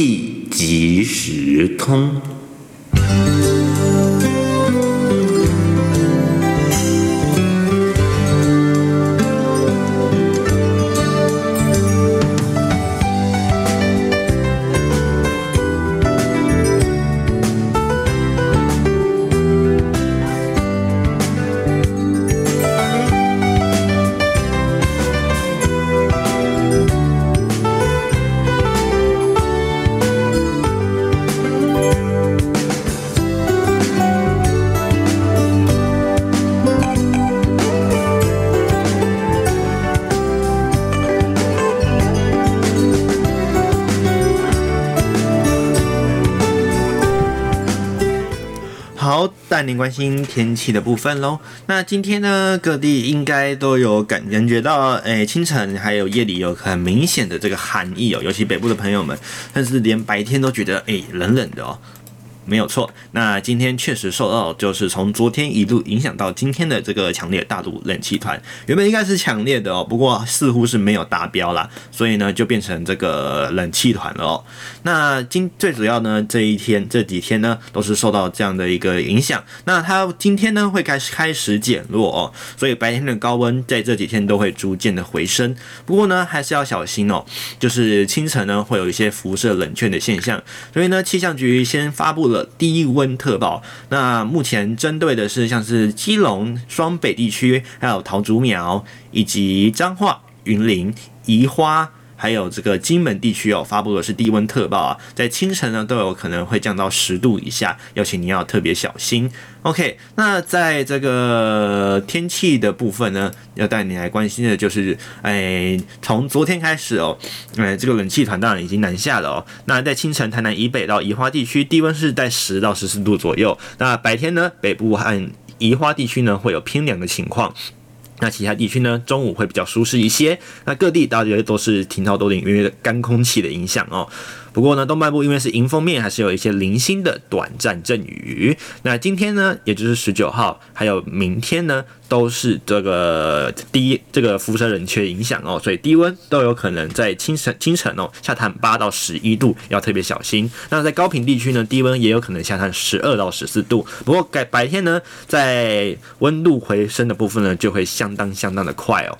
气即时通。关心天气的部分喽。那今天呢，各地应该都有感感觉到，诶、清晨还有夜里有很明显的这个寒意哦，尤其北部的朋友们，甚至连白天都觉得诶、冷冷的哦。没有错，那今天确实受到就是从昨天一路影响到今天的这个强烈大陆冷气团，原本应该是强烈的哦，不过似乎是没有达标啦，所以呢就变成这个冷气团了哦。那今最主要呢这一天这几天呢都是受到这样的一个影响，那它今天呢会开始开始减弱哦，所以白天的高温在这几天都会逐渐的回升，不过呢还是要小心哦，就是清晨呢会有一些辐射冷却的现象，所以呢气象局先发布了。低温特报，那目前针对的是像是基隆、双北地区，还有桃竹苗以及彰化、云林、宜花。还有这个金门地区哦，发布的是低温特报啊，在清晨呢都有可能会降到十度以下，要请你要特别小心。OK，那在这个天气的部分呢，要带你来关心的就是，哎，从昨天开始哦，哎，这个冷气团当然已经南下了哦。那在清晨，台南以北到宜花地区低温是在十到十四度左右。那白天呢，北部和宜花地区呢会有偏凉的情况。那其他地区呢，中午会比较舒适一些。那各地大约都是晴到多云，因为干空气的影响哦。不过呢，东半部因为是迎风面，还是有一些零星的短暂阵雨。那今天呢，也就是十九号，还有明天呢，都是这个低这个辐射冷却影响哦，所以低温都有可能在清晨清晨哦下探八到十一度，要特别小心。那在高频地区呢，低温也有可能下探十二到十四度。不过改白天呢，在温度回升的部分呢，就会相当相当的快哦。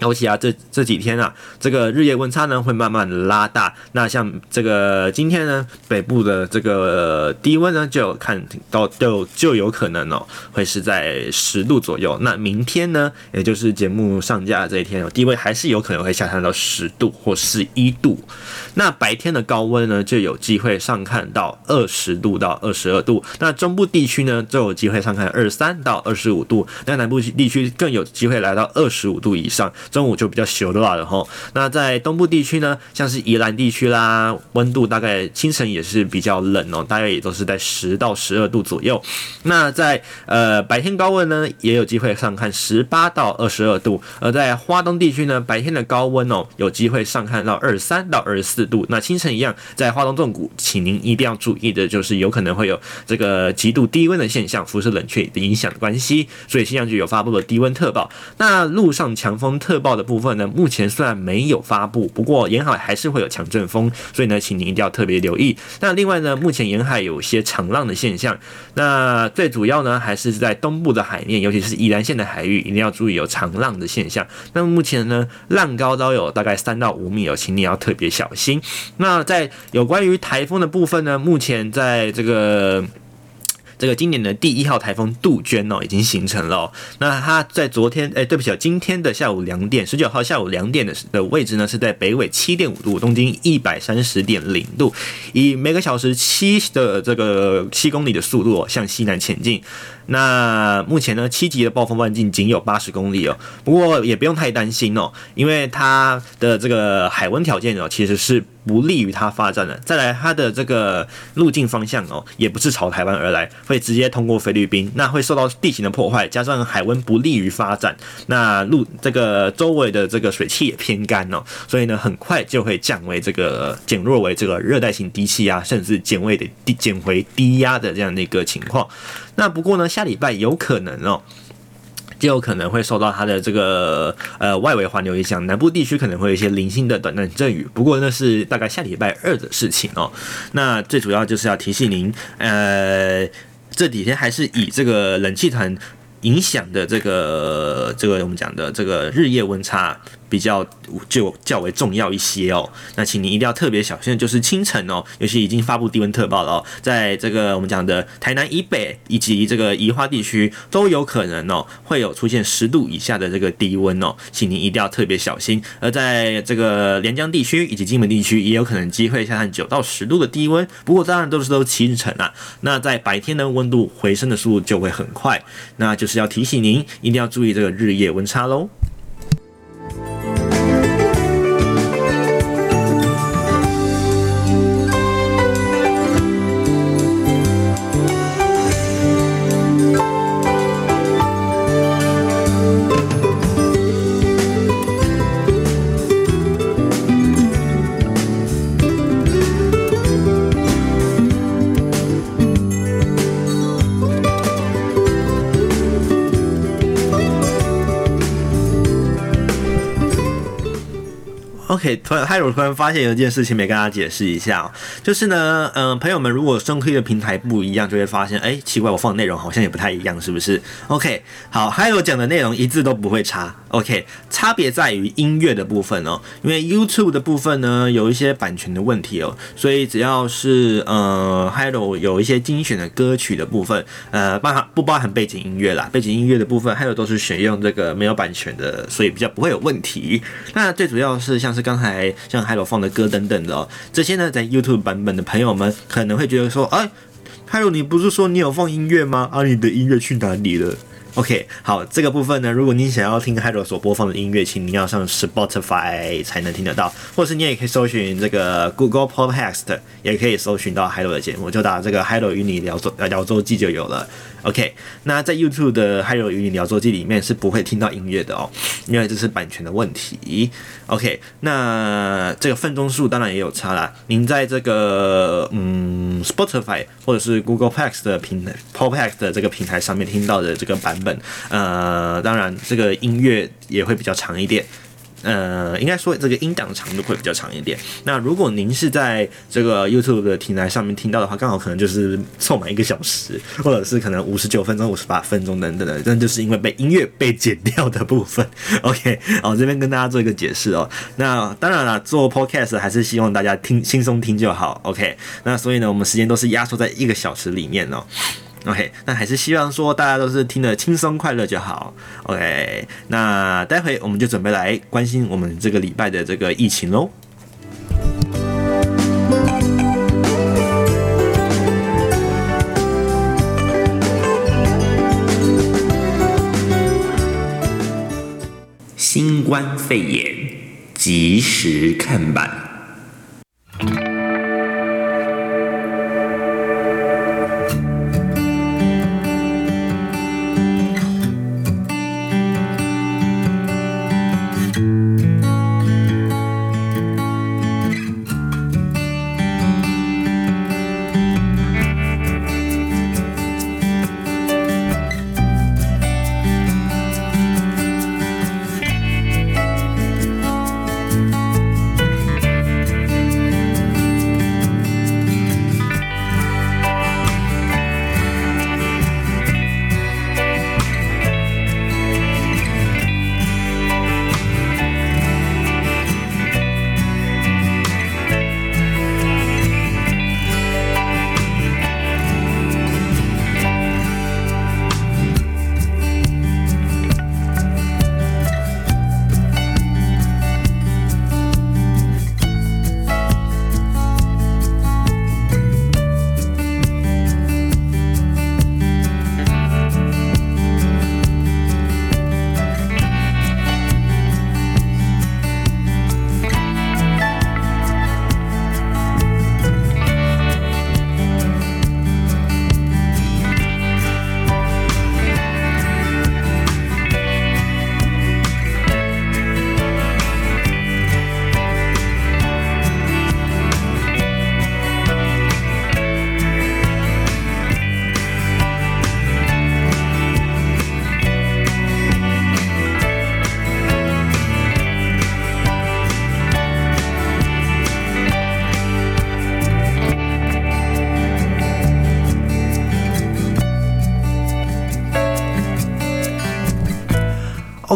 尤其啊，这这几天啊，这个日夜温差呢会慢慢拉大。那像这个今天呢，北部的这个低温呢，就看到就就有可能哦，会是在十度左右。那明天呢，也就是节目上架这一天，低温还是有可能会下降到十度或十一度。那白天的高温呢，就有机会上看到二十度到二十二度。那中部地区呢，就有机会上看二十三到二十五度。那南部地区更有机会来到二十五度以上。中午就比较小的了哈，那在东部地区呢，像是宜兰地区啦，温度大概清晨也是比较冷哦，大概也都是在十到十二度左右。那在呃白天高温呢，也有机会上看十八到二十二度。而在花东地区呢，白天的高温哦，有机会上看到二十三到二十四度。那清晨一样，在花东纵谷，请您一定要注意的就是有可能会有这个极度低温的现象，辐射冷却的影响的关系，所以气象局有发布了低温特报。那路上强风特报的部分呢，目前虽然没有发布，不过沿海还是会有强阵风，所以呢，请你一定要特别留意。那另外呢，目前沿海有些长浪的现象，那最主要呢，还是在东部的海面，尤其是宜兰县的海域，一定要注意有长浪的现象。那目前呢，浪高都有大概三到五米哦，请你要特别小心。那在有关于台风的部分呢，目前在这个。这个今年的第一号台风杜鹃哦，已经形成了。那它在昨天，哎，对不起哦，今天的下午两点，十九号下午两点的的位置呢，是在北纬七点五度，东经一百三十点零度，以每个小时七的这个七公里的速度，向西南前进。那目前呢，七级的暴风半径仅有八十公里哦，不过也不用太担心哦，因为它的这个海温条件哦，其实是不利于它发展的。再来，它的这个路径方向哦，也不是朝台湾而来，会直接通过菲律宾，那会受到地形的破坏，加上海温不利于发展，那路这个周围的这个水汽也偏干哦，所以呢，很快就会降为这个减弱为这个热带性低气压，甚至减为的低减回低压的这样的一个情况。那不过呢，下礼拜有可能哦，就有可能会受到它的这个呃外围环流影响，南部地区可能会有一些零星的短暂阵雨。不过那是大概下礼拜二的事情哦。那最主要就是要提醒您，呃，这几天还是以这个冷气团影响的这个这个我们讲的这个日夜温差。比较就较为重要一些哦，那请你一定要特别小心就是清晨哦，尤其已经发布低温特报了哦，在这个我们讲的台南以北以及这个宜花地区都有可能哦，会有出现十度以下的这个低温哦，请您一定要特别小心。而在这个连江地区以及金门地区也有可能机会下探九到十度的低温，不过当然都是都清晨啊，那在白天的温度回升的速度就会很快，那就是要提醒您一定要注意这个日夜温差喽。okay 突然，还有突然发现有一件事情没跟大家解释一下哦，就是呢，嗯、朋友们如果收听的平台不一样，就会发现，哎，奇怪，我放的内容好像也不太一样，是不是？OK，好，还有讲的内容一字都不会差。OK，差别在于音乐的部分哦，因为 YouTube 的部分呢有一些版权的问题哦，所以只要是呃，还有有一些精选的歌曲的部分，呃，包含不包含背景音乐啦，背景音乐的部分还有都是选用这个没有版权的，所以比较不会有问题。那最主要是像是刚才像海螺放的歌等等的哦，这些呢在 YouTube 版本的朋友们可能会觉得说，哎海螺你不是说你有放音乐吗？啊，你的音乐去哪里了？OK，好，这个部分呢，如果你想要听海螺所播放的音乐，请你要上 Spotify 才能听得到，或是你也可以搜寻这个 Google Podcast，也可以搜寻到海螺的节目，就打这个海螺与你聊周聊周记就有了。OK，那在 YouTube 的 Hello 与你聊周记里面是不会听到音乐的哦，因为这是版权的问题。OK，那这个分钟数当然也有差啦。您在这个嗯 Spotify 或者是 Google Podcast 的平台，Popax 的这个平台上面听到的这个版本，呃，当然这个音乐也会比较长一点。呃，应该说这个音档长度会比较长一点。那如果您是在这个 YouTube 的平台上面听到的话，刚好可能就是凑满一个小时，或者是可能五十九分钟、五十八分钟等等的，但就是因为被音乐被剪掉的部分。OK，好，这边跟大家做一个解释哦。那当然了，做 Podcast 还是希望大家听轻松听就好。OK，那所以呢，我们时间都是压缩在一个小时里面哦。OK，那还是希望说大家都是听得轻松快乐就好。OK，那待会我们就准备来关心我们这个礼拜的这个疫情喽。新冠肺炎及时看板。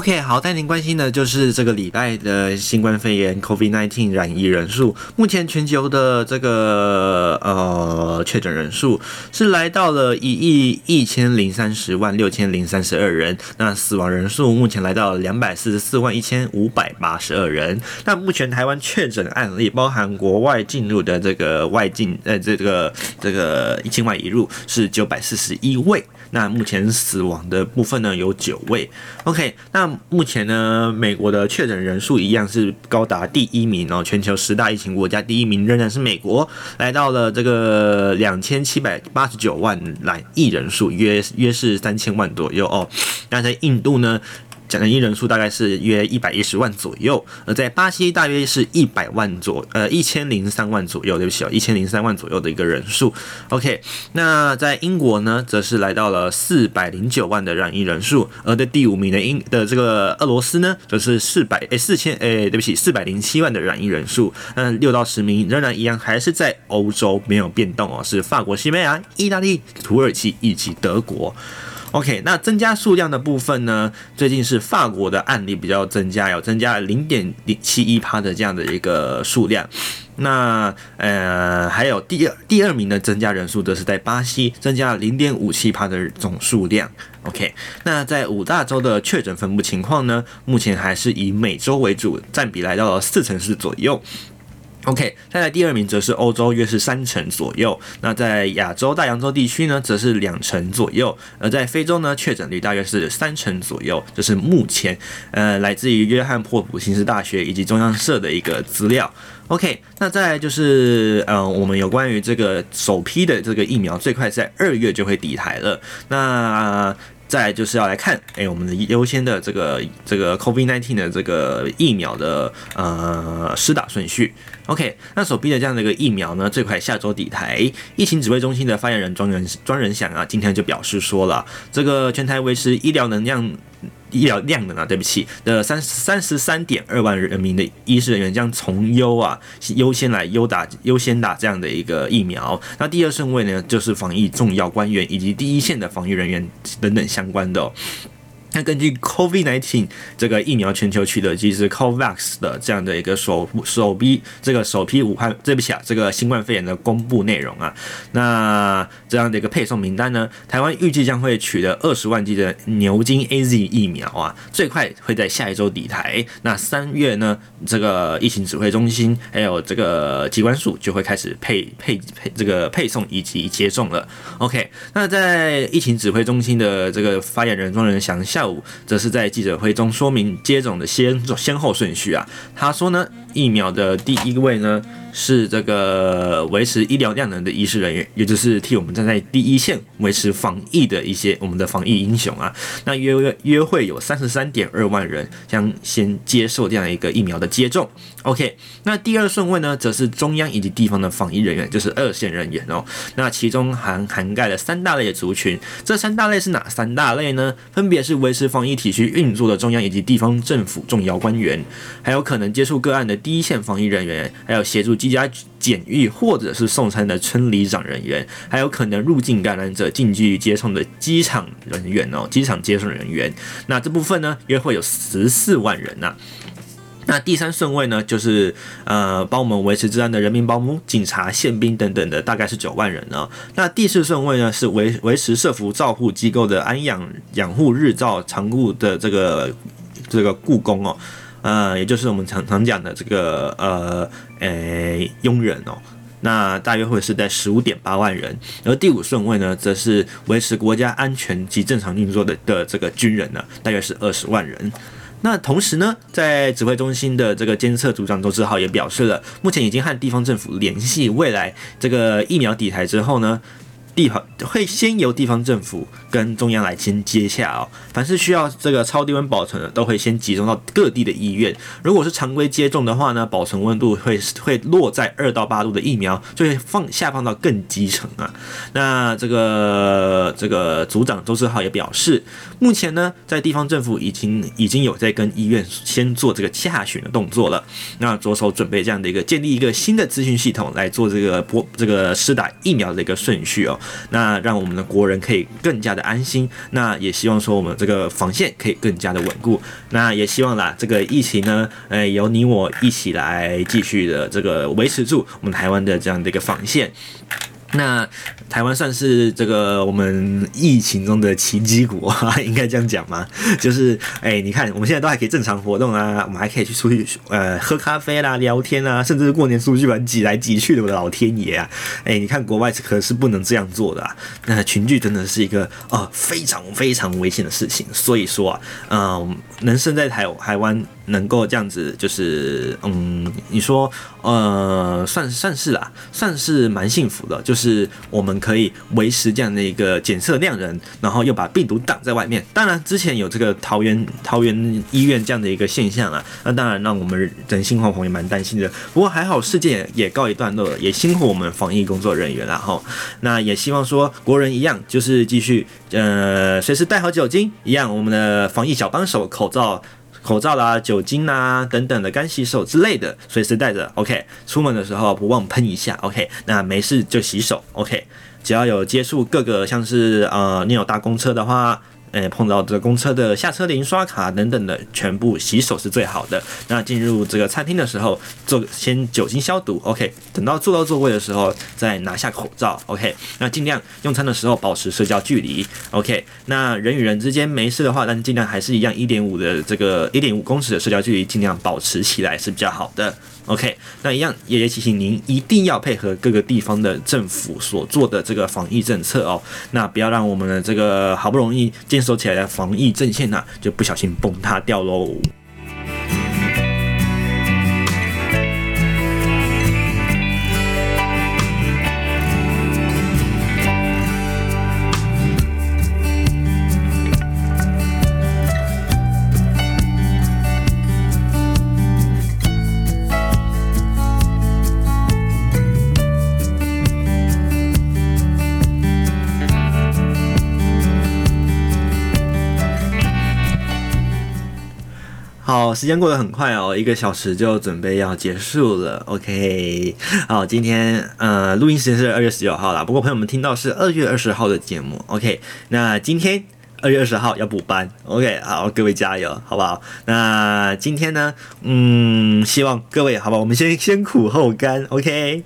OK，好，带您关心的就是这个礼拜的新冠肺炎 COVID-19 染疫人数。目前全球的这个呃确诊人数是来到了一亿一千零三十万六千零三十二人。那死亡人数目前来到两百四十四万一千五百八十二人。那目前台湾确诊案例，包含国外进入的这个外境呃这个这个境外移入是九百四十一位。那目前死亡的部分呢有九位。OK，那目前呢，美国的确诊人数一样是高达第一名哦，全球十大疫情国家第一名仍然是美国，来到了这个两千七百八十九万染疫人数，约约是三千万左右哦。那在印度呢？染疫人数大概是约一百一十万左右，而在巴西大约是一百万左，呃一千零三万左右，对不起哦，一千零三万左右的一个人数。OK，那在英国呢，则是来到了四百零九万的染疫人数，而在第五名的英的这个俄罗斯呢，则是四百诶四千诶对不起四百零七万的染疫人数。那六到十名仍然一样，还是在欧洲没有变动哦，是法国、西班牙、意大利、土耳其以及德国。OK，那增加数量的部分呢？最近是法国的案例比较增加，有增加了零点零七一趴的这样的一个数量。那呃，还有第二第二名的增加人数，则是在巴西增加了零点五七趴的总数量。OK，那在五大洲的确诊分布情况呢？目前还是以美洲为主，占比来到了四成四左右。OK，再来第二名则是欧洲，约是三成左右。那在亚洲大洋洲地区呢，则是两成左右。而在非洲呢，确诊率大约是三成左右。这是目前呃来自于约翰霍普金斯大学以及中央社的一个资料。OK，那再就是呃我们有关于这个首批的这个疫苗，最快在二月就会抵台了。那再就是要来看，哎，我们的优先的这个这个 COVID-19 的这个疫苗的呃施打顺序。OK，那手臂的这样的一个疫苗呢，最快下周底台。疫情指挥中心的发言人庄仁庄仁祥啊，今天就表示说了，这个全台维持医疗能量。医疗量的呢，对不起，的三三十三点二万人民的医师人员将从优啊优先来优打优先打这样的一个疫苗。那第二顺位呢，就是防疫重要官员以及第一线的防疫人员等等相关的。那根据 COVID-19 这个疫苗全球取得机制 COVAX 的这样的一个首首批这个首批武汉对不起啊，这个新冠肺炎的公布内容啊，那这样的一个配送名单呢，台湾预计将会取得二十万剂的牛津 AZ 疫苗啊，最快会在下一周抵台。那三月呢，这个疫情指挥中心还有这个机关署就会开始配配配这个配送以及接种了。OK，那在疫情指挥中心的这个发言人庄人祥下下午则是在记者会中说明接种的先先后顺序啊。他说呢，疫苗的第一位呢。是这个维持医疗量能的医师人员，也就是替我们站在第一线维持防疫的一些我们的防疫英雄啊。那约约会有三十三点二万人将先接受这样一个疫苗的接种。OK，那第二顺位呢，则是中央以及地方的防疫人员，就是二线人员哦。那其中含涵盖了三大类的族群，这三大类是哪三大类呢？分别是维持防疫体系运作的中央以及地方政府重要官员，还有可能接触个案的第一线防疫人员，还有协助。居家检疫或者是送餐的村里长人员，还有可能入境感染者近距离接送的机场人员哦，机场接送人员。那这部分呢，约会有十四万人呐、啊。那第三顺位呢，就是呃，帮我们维持治安的人民保姆、警察、宪兵等等的，大概是九万人呢。那第四顺位呢，是维维持社福照护机构的安养养护日照常顾的这个这个雇工哦。呃，也就是我们常常讲的这个呃，诶，佣人哦，那大约会是在十五点八万人，而第五顺位呢，则是维持国家安全及正常运作的的这个军人呢，大约是二十万人。那同时呢，在指挥中心的这个监测组长周志浩也表示了，目前已经和地方政府联系，未来这个疫苗底台之后呢。地方会先由地方政府跟中央来先接洽哦，凡是需要这个超低温保存的，都会先集中到各地的医院。如果是常规接种的话呢，保存温度会会落在二到八度的疫苗，就会放下放到更基层啊。那这个这个组长周志浩也表示，目前呢，在地方政府已经已经有在跟医院先做这个洽询的动作了，那着手准备这样的一个建立一个新的资讯系统来做这个播这个施打疫苗的一个顺序哦。那让我们的国人可以更加的安心。那也希望说我们这个防线可以更加的稳固。那也希望啦，这个疫情呢，呃，由你我一起来继续的这个维持住我们台湾的这样的一个防线。那台湾算是这个我们疫情中的奇迹国，应该这样讲吗？就是哎、你看我们现在都还可以正常活动啊，我们还可以去出去呃喝咖啡啦、聊天啊，甚至是过年出去玩挤来挤去的，我的老天爷啊！哎、你看国外可是不能这样做的啊，那群聚真的是一个呃非常非常危险的事情。所以说啊，嗯、呃，能生在台台湾。能够这样子，就是嗯，你说呃，算算是啦，算是蛮幸福的。就是我们可以维持这样的一个检测量人，然后又把病毒挡在外面。当然，之前有这个桃园桃园医院这样的一个现象啊，那当然让我们人心惶惶，也蛮担心的。不过还好，事件也告一段落了，也辛苦我们防疫工作人员了哈。那也希望说国人一样，就是继续呃，随时带好酒精一样，我们的防疫小帮手口罩。口罩啦、酒精啦等等的干洗手之类的，随时带着。OK，出门的时候不忘喷一下。OK，那没事就洗手。OK，只要有接触各个，像是呃，你有搭公车的话。诶，碰到这个公车的下车铃、刷卡等等的，全部洗手是最好的。那进入这个餐厅的时候，做先酒精消毒，OK。等到坐到座位的时候，再拿下口罩，OK。那尽量用餐的时候保持社交距离，OK。那人与人之间没事的话，但是尽量还是一样一点五的这个一点五公尺的社交距离，尽量保持起来是比较好的。OK，那一样也提醒您一定要配合各个地方的政府所做的这个防疫政策哦，那不要让我们的这个好不容易坚守起来的防疫阵线呐，就不小心崩塌掉喽。好，时间过得很快哦，一个小时就准备要结束了。OK，好，今天呃录音时间是二月十九号啦，不过朋友们听到是二月二十号的节目。OK，那今天二月二十号要补班。OK，好，各位加油，好不好？那今天呢，嗯，希望各位好吧，我们先先苦后甘。OK。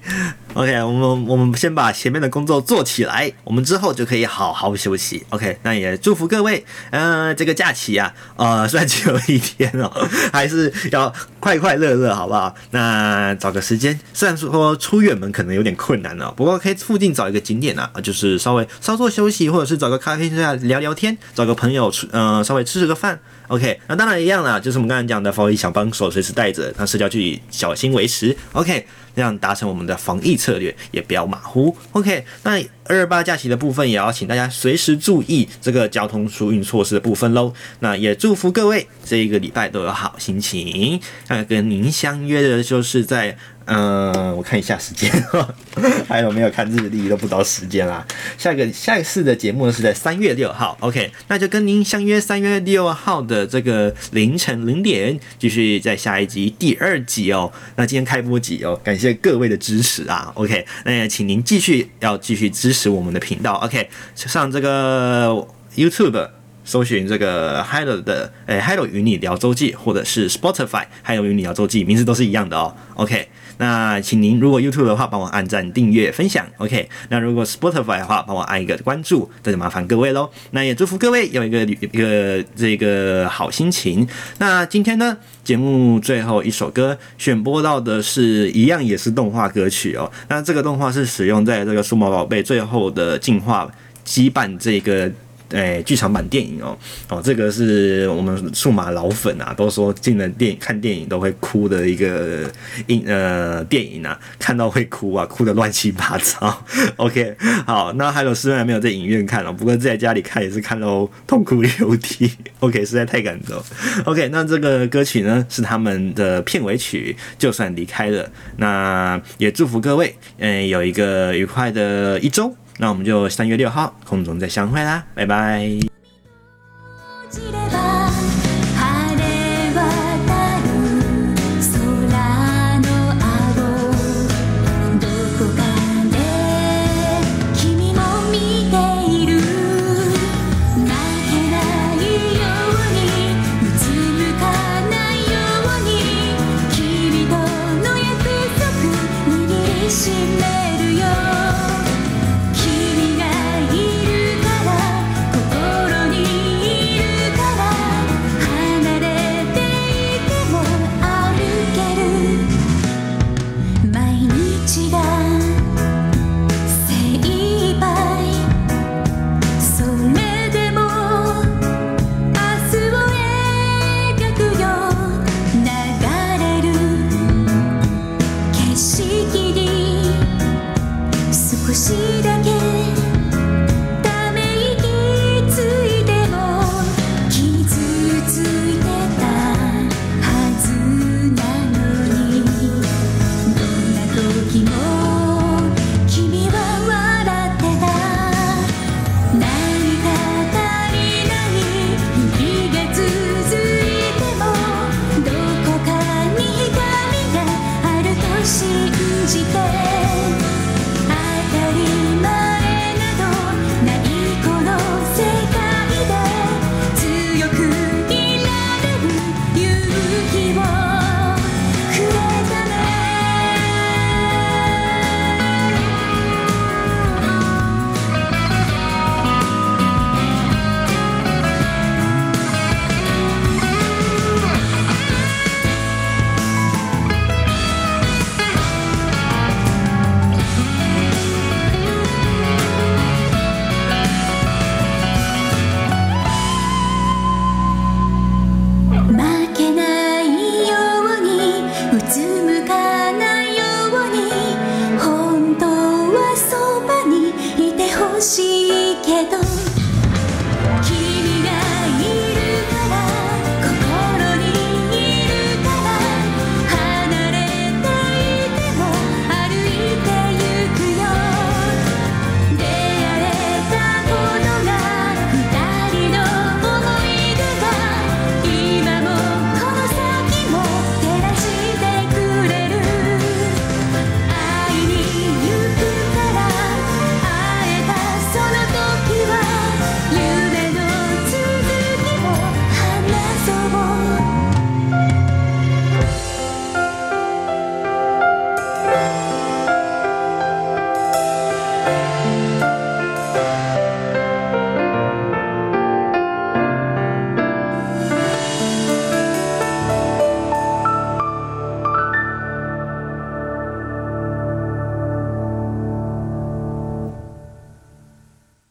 OK，我们我们先把前面的工作做起来，我们之后就可以好好休息。OK，那也祝福各位，呃，这个假期啊，呃，虽然只有一天哦，还是要快快乐乐，好不好？那找个时间，虽然说出远门可能有点困难哦，不过可以附近找一个景点啊，就是稍微稍作休息，或者是找个咖啡厅啊聊聊天，找个朋友出，呃，稍微吃吃个饭。OK，那当然一样啦，就是我们刚才讲的防疫小帮手随时带着，那社交距离小心维持。OK。这样达成我们的防疫策略，也不要马虎。OK，那二二八假期的部分也要请大家随时注意这个交通疏运措施的部分喽。那也祝福各位这一个礼拜都有好心情。那跟您相约的就是在。嗯，我看一下时间哈，还有没有看日历都不知道时间啦。下个下一次的节目呢是在三月六号，OK，那就跟您相约三月六号的这个凌晨零点，继续在下一集第二集哦。那今天开播集哦，感谢各位的支持啊，OK，那也请您继续要继续支持我们的频道，OK，上这个 YouTube 搜寻这个 Hello 的诶 Hello 与你聊周记，或者是 Spotify Hello 与你聊周记，名字都是一样的哦，OK。那请您如果 YouTube 的话，帮我按赞、订阅、分享，OK。那如果 Spotify 的话，帮我按一个关注，这就麻烦各位喽。那也祝福各位有一个一个这个好心情。那今天呢，节目最后一首歌选播到的是一样也是动画歌曲哦。那这个动画是使用在这个数码宝贝最后的进化羁绊这个。哎，剧场版电影哦，哦，这个是我们数码老粉啊，都说进了电影看电影都会哭的一个影呃电影啊，看到会哭啊，哭得乱七八糟。OK，好，那还有虽然没有在影院看了，不过在家里看也是看到痛哭流涕。OK，实在太感动。OK，那这个歌曲呢是他们的片尾曲，就算离开了，那也祝福各位，嗯，有一个愉快的一周。那我们就三月六号空中再相会啦，拜拜。